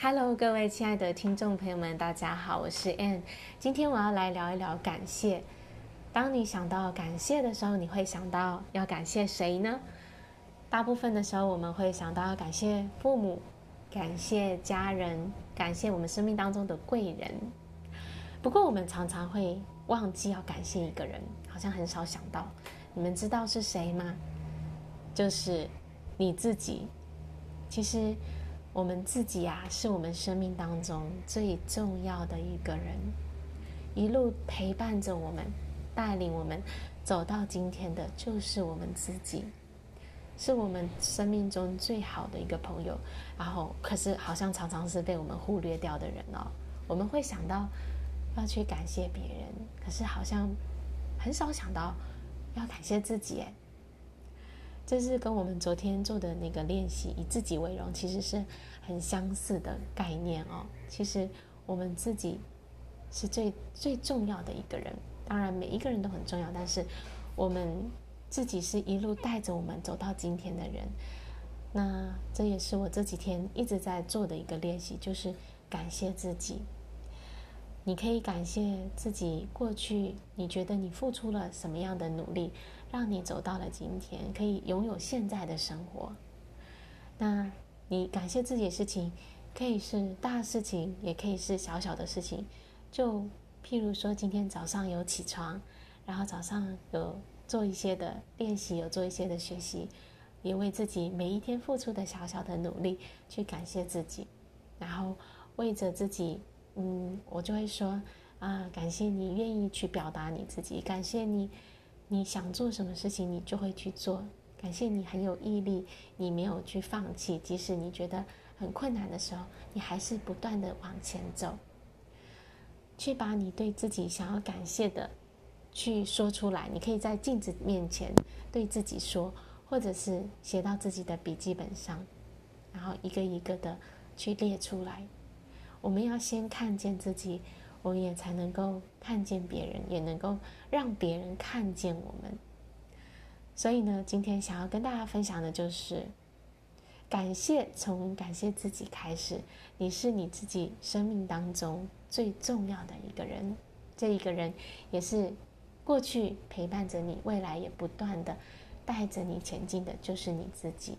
Hello，各位亲爱的听众朋友们，大家好，我是 Ann。今天我要来聊一聊感谢。当你想到感谢的时候，你会想到要感谢谁呢？大部分的时候，我们会想到要感谢父母、感谢家人、感谢我们生命当中的贵人。不过，我们常常会忘记要感谢一个人，好像很少想到。你们知道是谁吗？就是你自己。其实。我们自己、啊，是我们生命当中最重要的一个人，一路陪伴着我们，带领我们走到今天的，就是我们自己，是我们生命中最好的一个朋友。然后，可是好像常常是被我们忽略掉的人哦。我们会想到要去感谢别人，可是好像很少想到要感谢自己。这是跟我们昨天做的那个练习，以自己为荣，其实是很相似的概念哦。其实我们自己是最最重要的一个人，当然每一个人都很重要，但是我们自己是一路带着我们走到今天的人。那这也是我这几天一直在做的一个练习，就是感谢自己。你可以感谢自己过去，你觉得你付出了什么样的努力？让你走到了今天，可以拥有现在的生活。那你感谢自己的事情，可以是大事情，也可以是小小的事情。就譬如说，今天早上有起床，然后早上有做一些的练习，有做一些的学习，也为自己每一天付出的小小的努力去感谢自己。然后为着自己，嗯，我就会说啊，感谢你愿意去表达你自己，感谢你。你想做什么事情，你就会去做。感谢你很有毅力，你没有去放弃，即使你觉得很困难的时候，你还是不断的往前走。去把你对自己想要感谢的，去说出来。你可以在镜子面前对自己说，或者是写到自己的笔记本上，然后一个一个的去列出来。我们要先看见自己。我们也才能够看见别人，也能够让别人看见我们。所以呢，今天想要跟大家分享的就是，感谢，从感谢自己开始。你是你自己生命当中最重要的一个人，这一个人也是过去陪伴着你，未来也不断的带着你前进的，就是你自己。